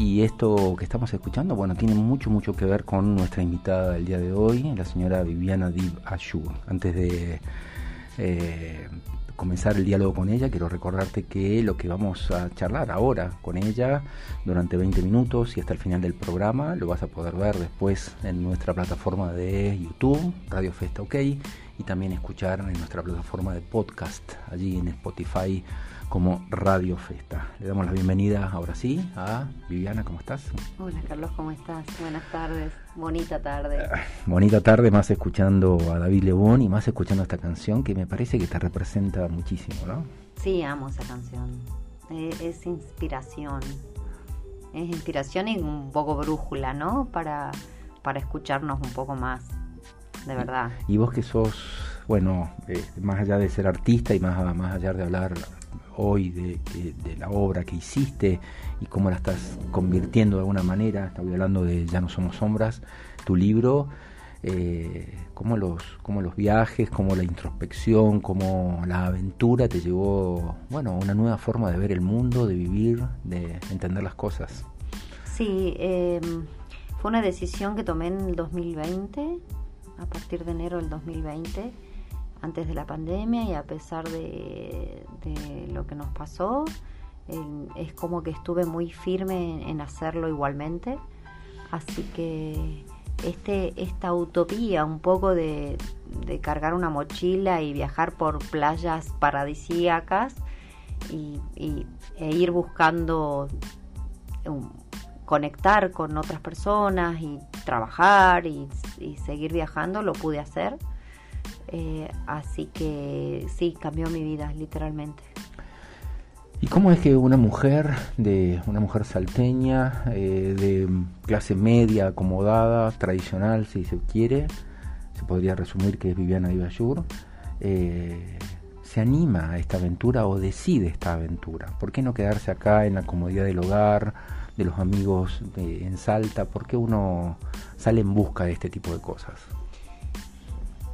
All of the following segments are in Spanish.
Y esto que estamos escuchando, bueno, tiene mucho, mucho que ver con nuestra invitada del día de hoy, la señora Viviana Dib Ashur. Antes de eh, comenzar el diálogo con ella, quiero recordarte que lo que vamos a charlar ahora con ella durante 20 minutos y hasta el final del programa lo vas a poder ver después en nuestra plataforma de YouTube, Radio Festa OK, y también escuchar en nuestra plataforma de podcast, allí en Spotify como Radio Festa. Le damos la bienvenida ahora sí a Viviana, ¿cómo estás? Hola Carlos, ¿cómo estás? Buenas tardes, bonita tarde. Ah, bonita tarde, más escuchando a David Lebón y más escuchando esta canción que me parece que te representa muchísimo, ¿no? Sí, amo esa canción. Es, es inspiración. Es inspiración y un poco brújula, ¿no? Para, para escucharnos un poco más, de verdad. Y, vos que sos, bueno, eh, más allá de ser artista y más, más allá de hablar hoy de, la obra que hiciste y cómo la estás convirtiendo de alguna manera. Estoy hablando de Ya no somos sombras, tu libro, eh, cómo, los, cómo los viajes, cómo la introspección, cómo la aventura te llevó bueno, a una nueva forma de ver el mundo, de vivir, de entender las cosas. Sí, em, fue una decisión que tomé en el 2020, a partir de enero del 2020 antes de la pandemia y a pesar de, lo que nos pasó, es como que estuve muy firme en, hacerlo igualmente. Así que este, esta utopía un poco de, cargar una mochila y viajar por playas paradisíacas y, e ir buscando conectar con otras personas y trabajar y seguir viajando, lo pude hacer eh, así que sí, cambió mi vida, literalmente. ¿Y cómo es que una mujer, de una mujer salteña, eh, de clase media, acomodada, tradicional, si se quiere, se podría resumir que es Viviana Ibayur, eh, se anima a esta aventura o decide esta aventura? ¿Por qué no quedarse acá en la comodidad del hogar, de los amigos en Salta? ¿Por qué uno sale en busca de este tipo de cosas?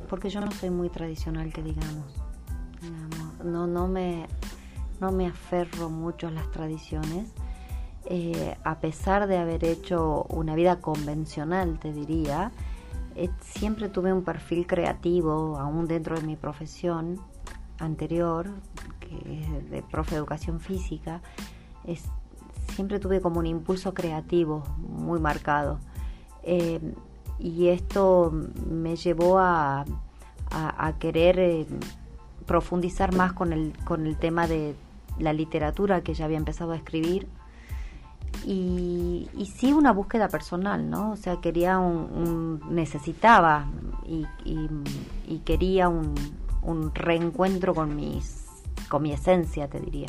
porque yo no soy muy tradicional, que digamos. no, no, me, no me aferro mucho a las tradiciones. Eh, a pesar de haber hecho una vida convencional, te diría, eh, siempre tuve un perfil creativo, aún dentro de mi profesión anterior, que es de profe de educación física, es, siempre tuve como un impulso creativo muy marcado. Eh, y esto me llevó a, querer eh, profundizar más con el, con el tema de la literatura que ya había empezado a escribir. Y, sí una búsqueda personal, ¿no? O sea, quería un, necesitaba y, y, quería un, un, reencuentro con mis, con mi esencia, te diría.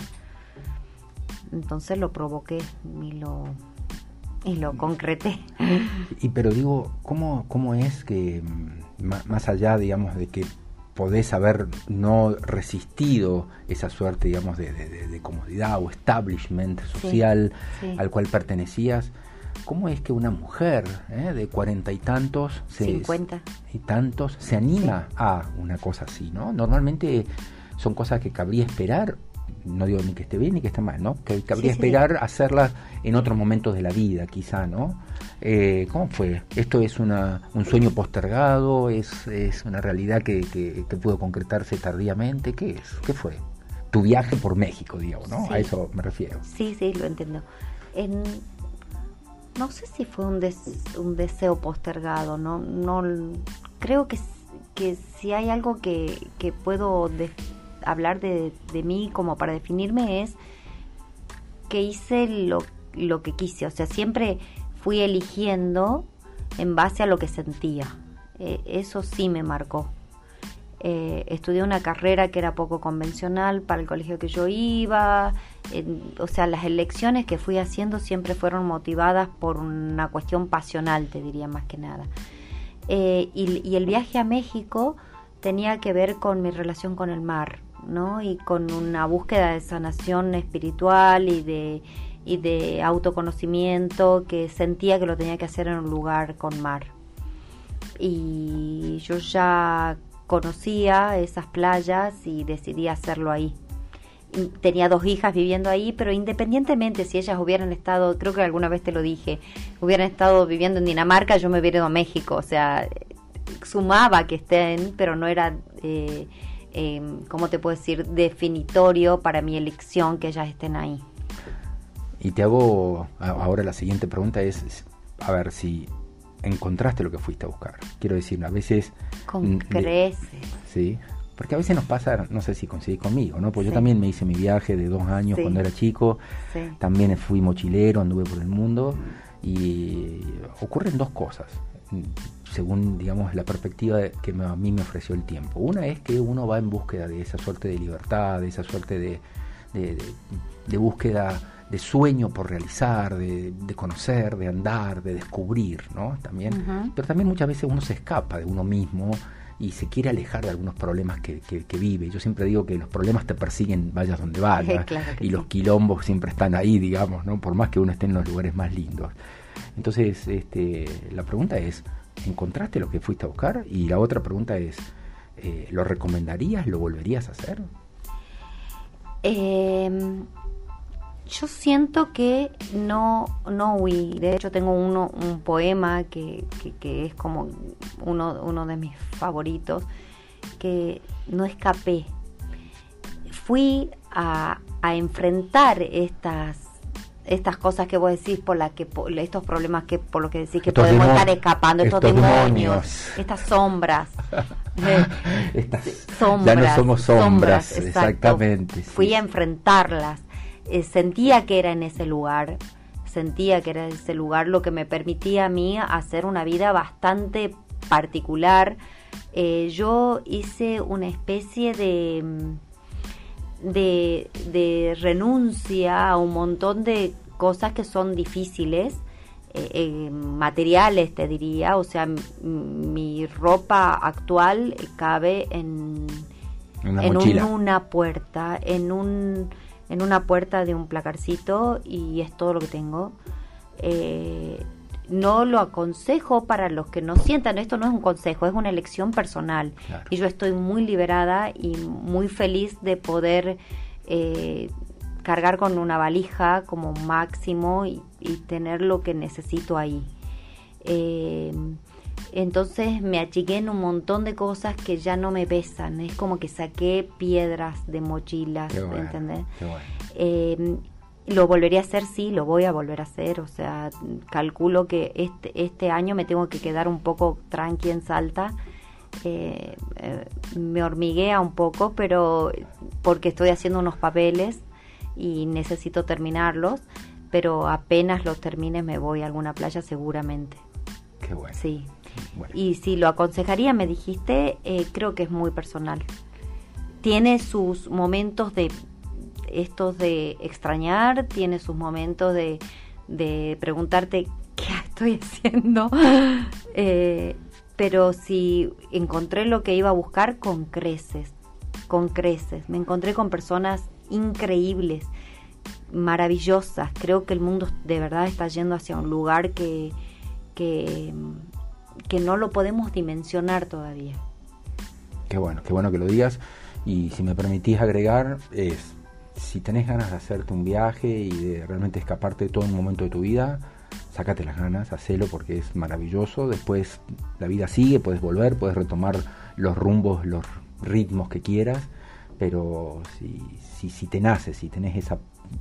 Entonces lo provoqué y lo, y lo concreté. Y pero digo, ¿cómo, cómo es que mm, más allá, digamos, de que podés haber no resistido esa suerte, digamos, de, comodidad o establishment social al cual pertenecías, ¿cómo es que una mujer eh, de cuarenta y tantos, cincuenta y tantos, se anima a una cosa así, ¿no? Normalmente son cosas que cabría esperar no digo ni que esté bien ni que esté mal, ¿no? Que cabría esperar hacerlas en otros momentos de la vida, quizá, ¿no? Eh, ¿Cómo fue? ¿Esto es una, un sueño postergado? ¿Es, es una realidad que, que, pudo concretarse tardíamente? ¿Qué es? ¿Qué fue? Tu viaje por México, digamos, ¿no? A eso me refiero. Sí, sí, lo entiendo. En, no sé si fue un, un deseo postergado, no, no creo que, que si hay algo que, que puedo hablar de, de, mí como para definirme es que hice lo, lo que quise, o sea, siempre fui eligiendo en base a lo que sentía. Eh, eso sí me marcó. Eh, estudié una carrera que era poco convencional para el colegio que yo iba, o sea, las elecciones que fui haciendo siempre fueron motivadas por una cuestión pasional, te diría más que nada. Eh, y, el viaje a México tenía que ver con mi relación con el mar, ¿no? Y con una búsqueda de sanación espiritual y de, y de autoconocimiento que sentía que lo tenía que hacer en un lugar con mar. Y yo ya conocía esas playas y decidí hacerlo ahí. tenía dos hijas viviendo ahí, pero independientemente si ellas hubieran estado, creo que alguna vez te lo dije, hubieran estado viviendo en Dinamarca, yo me hubiera ido a México, o sea, sumaba que estén, pero no era, eh, eh, ¿cómo te puedo decir?, definitorio para mi elección que ellas estén ahí. Y te hago ahora la siguiente pregunta es, a ver si encontraste lo que fuiste a buscar. Quiero decir, a veces... Con creces. Sí, porque a veces nos pasa, no sé si coincidís conmigo, ¿no? Pues yo también me hice mi viaje de dos años cuando era chico, también fui mochilero, anduve por el mundo y ocurren dos cosas, según, digamos, la perspectiva que a mí me ofreció el tiempo. Una es que uno va en búsqueda de esa suerte de libertad, de esa suerte de, de, búsqueda de sueño por realizar, de, conocer, de andar, de descubrir, ¿no? También, pero también muchas veces uno se escapa de uno mismo y se quiere alejar de algunos problemas que, que, vive. Yo siempre digo que los problemas te persiguen vayas donde vayas y los quilombos siempre están ahí, digamos, ¿no? por más que uno esté en los lugares más lindos. Entonces, este, la pregunta es, ¿encontraste lo que fuiste a buscar? Y la otra pregunta es, eh, ¿lo recomendarías? ¿Lo volverías a hacer? Eh, yo siento que no, no huí. De hecho, tengo uno, un poema que, que, es como uno, uno de mis favoritos, que no escapé. Fui a, a enfrentar estas estas cosas que vos decís por la que estos problemas que por lo que decís que podemos estar escapando estos, demonios, estas sombras. Estas sombras ya no somos sombras, exactamente fui a enfrentarlas. Eh, sentía que era en ese lugar, sentía que era en ese lugar lo que me permitía a mí hacer una vida bastante particular. Eh, yo hice una especie de, mm, de, de, renuncia a un montón de cosas que son difíciles, eh, materiales te diría, o sea, mi ropa actual cabe en, en una puerta, en un en una puerta de un placarcito y es todo lo que tengo. Eh, no lo aconsejo para los que no sientan, esto no es un consejo, es una elección personal. Y yo estoy muy liberada y muy feliz de poder eh, cargar con una valija como máximo y, tener lo que necesito ahí. Eh, entonces me achiqué en un montón de cosas que ya no me pesan. Es como que saqué piedras de mochilas, ¿entendés? Em, lo volvería a hacer, sí, lo voy a volver a hacer. O sea, calculo que este, este año me tengo que quedar un poco tranqui en Salta. Eh, eh, me hormiguea un poco, pero porque estoy haciendo unos papeles y necesito terminarlos. Pero apenas los termine me voy a alguna playa seguramente. Qué bueno. Sí. Y si lo aconsejaría, me dijiste, eh, creo que es muy personal. Tiene sus momentos de estos de extrañar, tiene sus momentos de, preguntarte qué estoy haciendo. Eh, pero si encontré lo que iba a buscar con creces, con creces. Me encontré con personas increíbles, maravillosas. Creo que el mundo de verdad está yendo hacia un lugar que, que que no lo podemos dimensionar todavía. Qué bueno, qué bueno que lo digas. Y si me permitís agregar, es, si tenés ganas de hacerte un viaje y de realmente escaparte de todo un momento de tu vida, sácate las ganas, hacelo porque es maravilloso. Después la vida sigue, puedes volver, puedes retomar los rumbos, los ritmos que quieras, pero si, si, si te naces, si tenés esa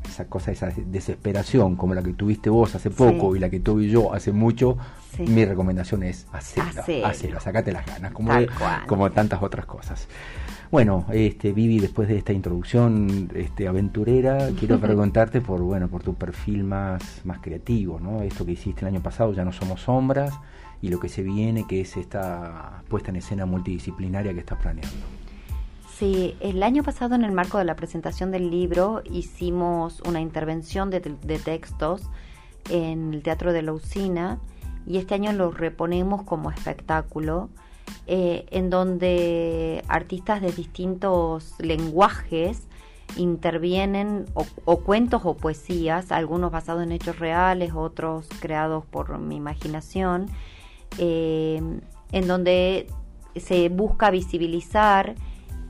esa cosa, esa desesperación como la que tuviste vos hace poco y la que tuve yo hace mucho, mi recomendación es hacerlo, hacerlo, sacate las ganas, como, como tantas otras cosas. Bueno, este Vivi, después de esta introducción este, aventurera, quiero preguntarte por bueno, por tu perfil más, más creativo, ¿no? Esto que hiciste el año pasado, ya no somos sombras, y lo que se viene, que es esta puesta en escena multidisciplinaria que estás planeando. Sí, el año pasado en el marco de la presentación del libro hicimos una intervención de, textos en el Teatro de la Usina y este año lo reponemos como espectáculo eh, en donde artistas de distintos lenguajes intervienen o, cuentos o poesías, algunos basados en hechos reales, otros creados por mi imaginación, eh, en donde se busca visibilizar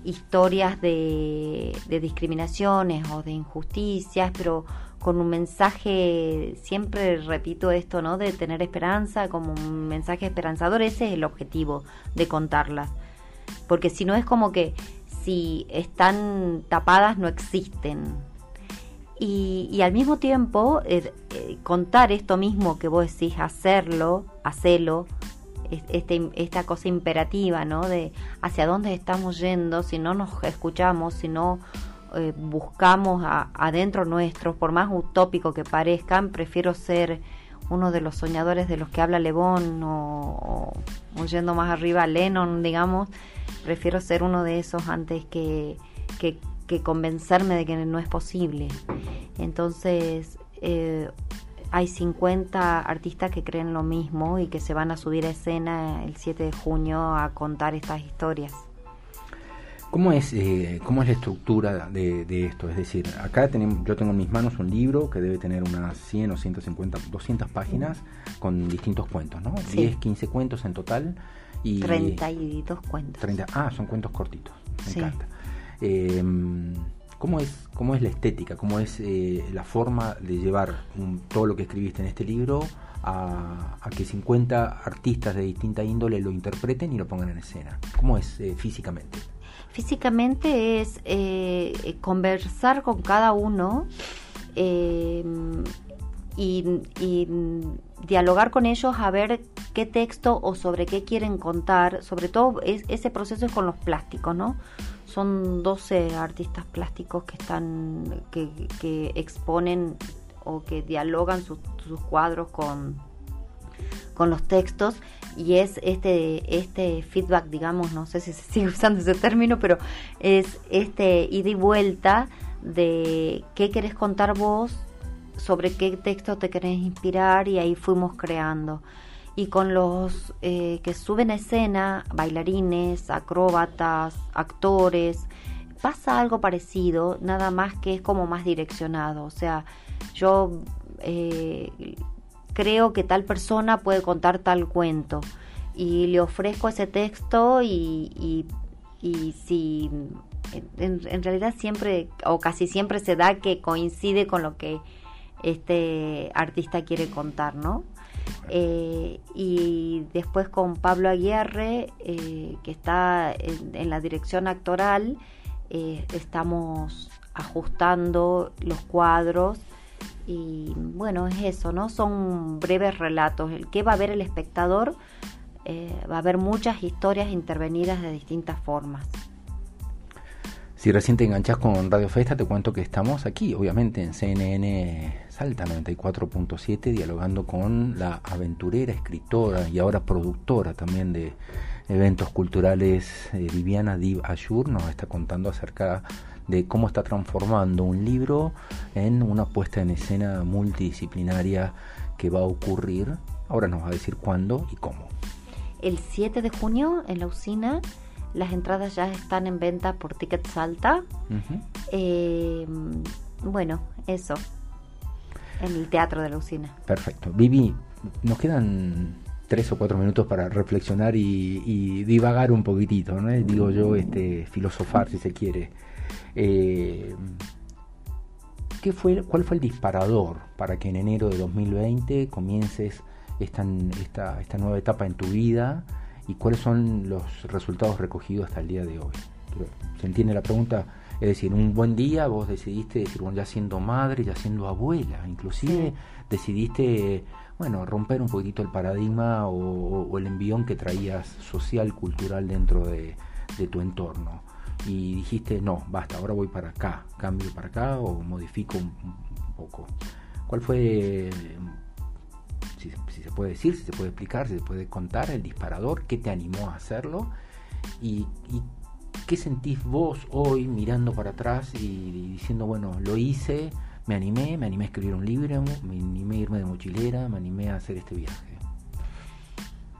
historias de, discriminaciones o de injusticias, pero con un mensaje, siempre repito esto, ¿no? De tener esperanza, como un mensaje esperanzador, ese es el objetivo de contarlas. Porque si no es como que si están tapadas no existen. Y, al mismo tiempo, eh, eh, contar esto mismo que vos decís, hacerlo, hacerlo, este, esta cosa imperativa, ¿no? De hacia dónde estamos yendo, si no nos escuchamos, si no eh, buscamos adentro nuestros, por más utópico que parezcan, prefiero ser uno de los soñadores de los que habla Lebón o, yendo más arriba Lennon, digamos, prefiero ser uno de esos antes que, que, convencerme de que no es posible. Entonces, eh, hay 50 artistas que creen lo mismo y que se van a subir a escena el 7 de junio a contar estas historias. ¿Cómo es, eh, ¿Cómo es la estructura de, esto? Es decir, acá tenemos, yo tengo en mis manos un libro que debe tener unas 100 o 150, 200 páginas con distintos cuentos, ¿no? 10, 15 cuentos en total. Y 32 cuentos. 30, ah, son cuentos cortitos, me encanta. Em, ¿cómo, es, ¿Cómo es la estética? ¿Cómo es eh, la forma de llevar todo lo que escribiste en este libro a, que 50 artistas de distinta índole lo interpreten y lo pongan en escena? ¿Cómo es eh, físicamente? Físicamente es eh, conversar con cada uno em, y, dialogar con ellos a ver qué texto o sobre qué quieren contar. Sobre todo ese proceso es con los plásticos, ¿no? Son 12 artistas plásticos que están que, exponen o que dialogan sus cuadros con, con los textos y es este, este feedback, digamos, no sé si se sigue usando ese término, pero es este ida y vuelta de qué querés contar vos, sobre qué texto te querés inspirar y ahí fuimos creando. Y con los eh, que suben escena, bailarines, acróbatas, actores, pasa algo parecido, nada más que es como más direccionado. O sea, yo eh, creo que tal persona puede contar tal cuento y le ofrezco ese texto y, y, si en, realidad siempre o casi siempre se da que coincide con lo que este artista quiere contar, ¿no? Eh, y después con Pablo Aguirre, eh, que está en, la dirección actoral, eh, estamos ajustando los cuadros y bueno, es eso, ¿no? Son breves relatos. El que va a ver el espectador va a haber muchas historias intervenidas de distintas formas. Si recién te enganchás con Radio Festa, te cuento que estamos aquí, obviamente, en CNN Salta 94.7, dialogando con la aventurera, escritora y ahora productora también de eventos culturales, eh, Viviana Div Ayur, nos está contando acerca de cómo está transformando un libro en una puesta en escena multidisciplinaria que va a ocurrir. Ahora nos va a decir cuándo y cómo. El 7 de junio en la usina las entradas ya están en venta por Ticket Salta. Eh, bueno, eso. En el teatro de la usina. Perfecto. Vivi, nos quedan tres o cuatro minutos para reflexionar y, divagar un poquitito, ¿no? Digo yo, este, filosofar si se quiere. Eh, ¿qué fue, ¿Cuál fue el disparador para que en enero de 2020 comiences esta, esta nueva etapa en tu vida y cuáles son los resultados recogidos hasta el día de hoy? ¿Se entiende la pregunta? Es decir, un buen día vos decidiste decir, bueno, ya siendo madre, ya siendo abuela, inclusive decidiste, bueno, romper un poquito el paradigma o, el envión que traías social, cultural dentro de tu entorno. Y dijiste, no, basta, ahora voy para acá, cambio para acá o modifico un, poco? ¿Cuál fue, si, se puede decir, si se puede explicar, si se puede contar el disparador, qué te animó a hacerlo y, qué sentís vos hoy mirando para atrás y, diciendo, bueno, lo hice, me animé, me animé a escribir un libro, me animé a irme de mochilera, me animé a hacer este viaje?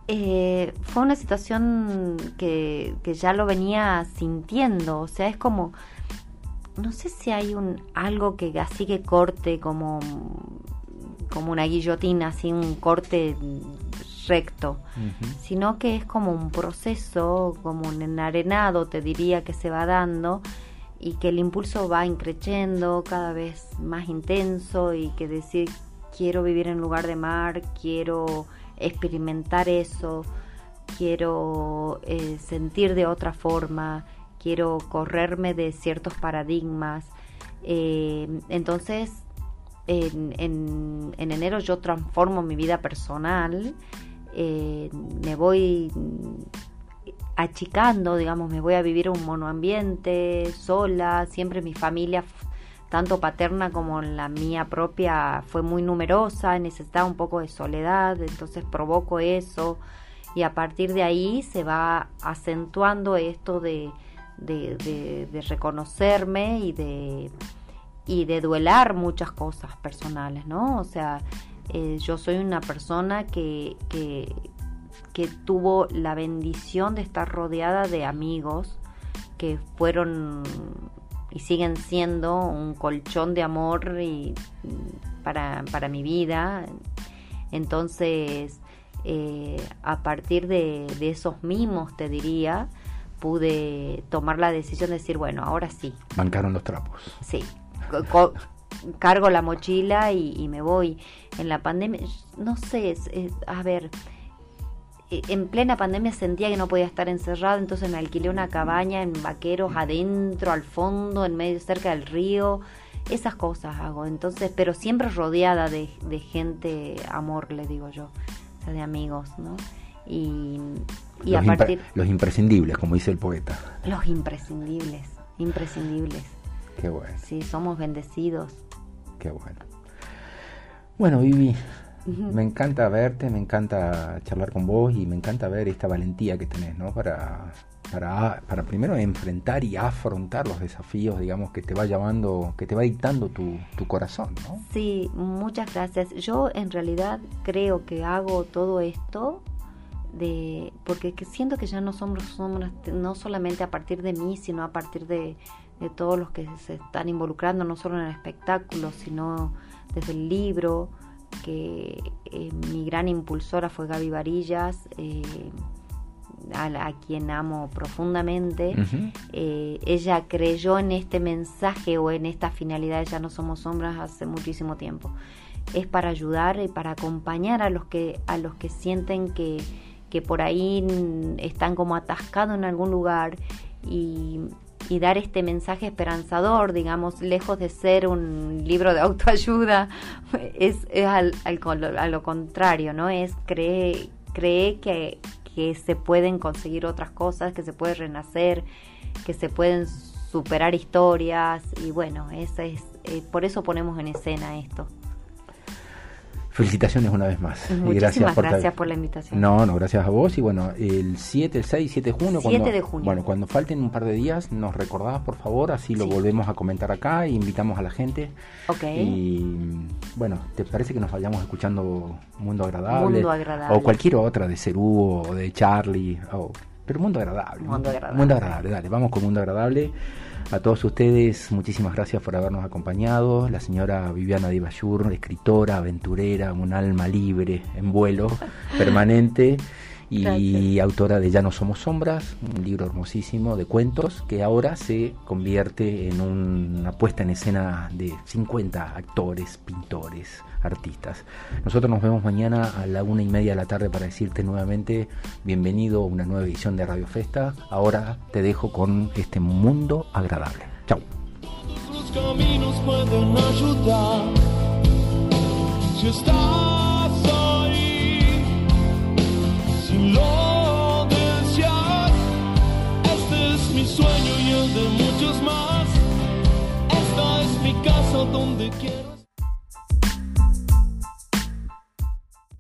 Eh, fue una situación que, ya lo venía sintiendo, o sea, es como, no sé si hay un algo que así que corte como, como una guillotina, así un corte recto, sino que es como un proceso, como un enarenado, te diría, que se va dando y que el impulso va increciendo cada vez más intenso y que decir quiero vivir en lugar de mar, quiero experimentar eso, quiero eh, sentir de otra forma, quiero correrme de ciertos paradigmas. Eh, entonces, en, en, enero yo transformo mi vida personal, eh, me voy achicando, digamos, me voy a vivir un monoambiente sola, siempre mi familia, tanto paterna como la mía propia, fue muy numerosa, necesitaba un poco de soledad, entonces provoco eso y a partir de ahí se va acentuando esto de, de, reconocerme y de, y de duelar muchas cosas personales, ¿no? O sea, eh, yo soy una persona que, que, que tuvo la bendición de estar rodeada de amigos que fueron y siguen siendo un colchón de amor y, para, para mi vida. Entonces, eh, a partir de, esos mimos, te diría, pude tomar la decisión de decir, bueno, ahora sí. Bancaron los trapos. Sí. Cargo la mochila y, me voy. En la pandemia, no sé, a ver, eh, en plena pandemia sentía que no podía estar encerrado, entonces me alquilé una cabaña en vaqueros adentro, al fondo, en medio cerca del río. Esas cosas hago, entonces, pero siempre rodeada de, gente amor, le digo yo, o sea, de amigos, ¿no? Y, y los a partir... Los imprescindibles, como dice el poeta. Los imprescindibles, imprescindibles. Qué bueno. Sí, somos bendecidos. Qué bueno. Bueno, Vivi, me encanta verte, me encanta charlar con vos y me encanta ver esta valentía que tenés, ¿no? Para, para, para primero enfrentar y afrontar los desafíos, digamos, que te va llamando, que te va dictando tu, tu corazón, ¿no? Sí, muchas gracias. Yo en realidad creo que hago todo esto de porque siento que ya no somos, somos no solamente a partir de mí, sino a partir de, de todos los que se están involucrando, no solo en el espectáculo, sino desde el libro, que eh, mi gran impulsora fue Gaby Varillas, eh, a, quien amo profundamente. Eh, ella creyó en este mensaje o en esta finalidad, ya no somos sombras hace muchísimo tiempo. Es para ayudar y para acompañar a los que, a los que sienten que, que por ahí están como atascados en algún lugar y y dar este mensaje esperanzador, digamos, lejos de ser un libro de autoayuda, es, al, a lo contrario, ¿no? Es cree, cree que, que se pueden conseguir otras cosas, que se puede renacer, que se pueden superar historias y bueno, es, es eh, por eso ponemos en escena esto. Felicitaciones una vez más. Muchísimas gracias, por, la invitación. No, no, gracias a vos. Y bueno, el 7, el 6, 7 de junio. 7 cuando, de junio. Bueno, cuando falten un par de días, nos recordás, por favor, así lo volvemos a comentar acá e invitamos a la gente. Ok. Y bueno, ¿te parece que nos vayamos escuchando Mundo Agradable? Mundo Agradable. O cualquier otra de Cerú o de Charlie. pero Mundo Agradable. Mundo Agradable. Mundo Agradable, dale, vamos con Mundo Agradable. A todos ustedes, muchísimas gracias por habernos acompañado. La señora Viviana Divayur, escritora, aventurera, un alma libre, en vuelo permanente y autora de Ya no somos sombras, un libro hermosísimo de cuentos que ahora se convierte en una puesta en escena de 50 actores, pintores, artistas. Nosotros nos vemos mañana a la una y media de la tarde para decirte nuevamente bienvenido a una nueva edición de Radio Festa. Ahora te dejo con este mundo agradable. Chao. Si lo Sueño y el de muchos más. Esta es mi casa donde quiero.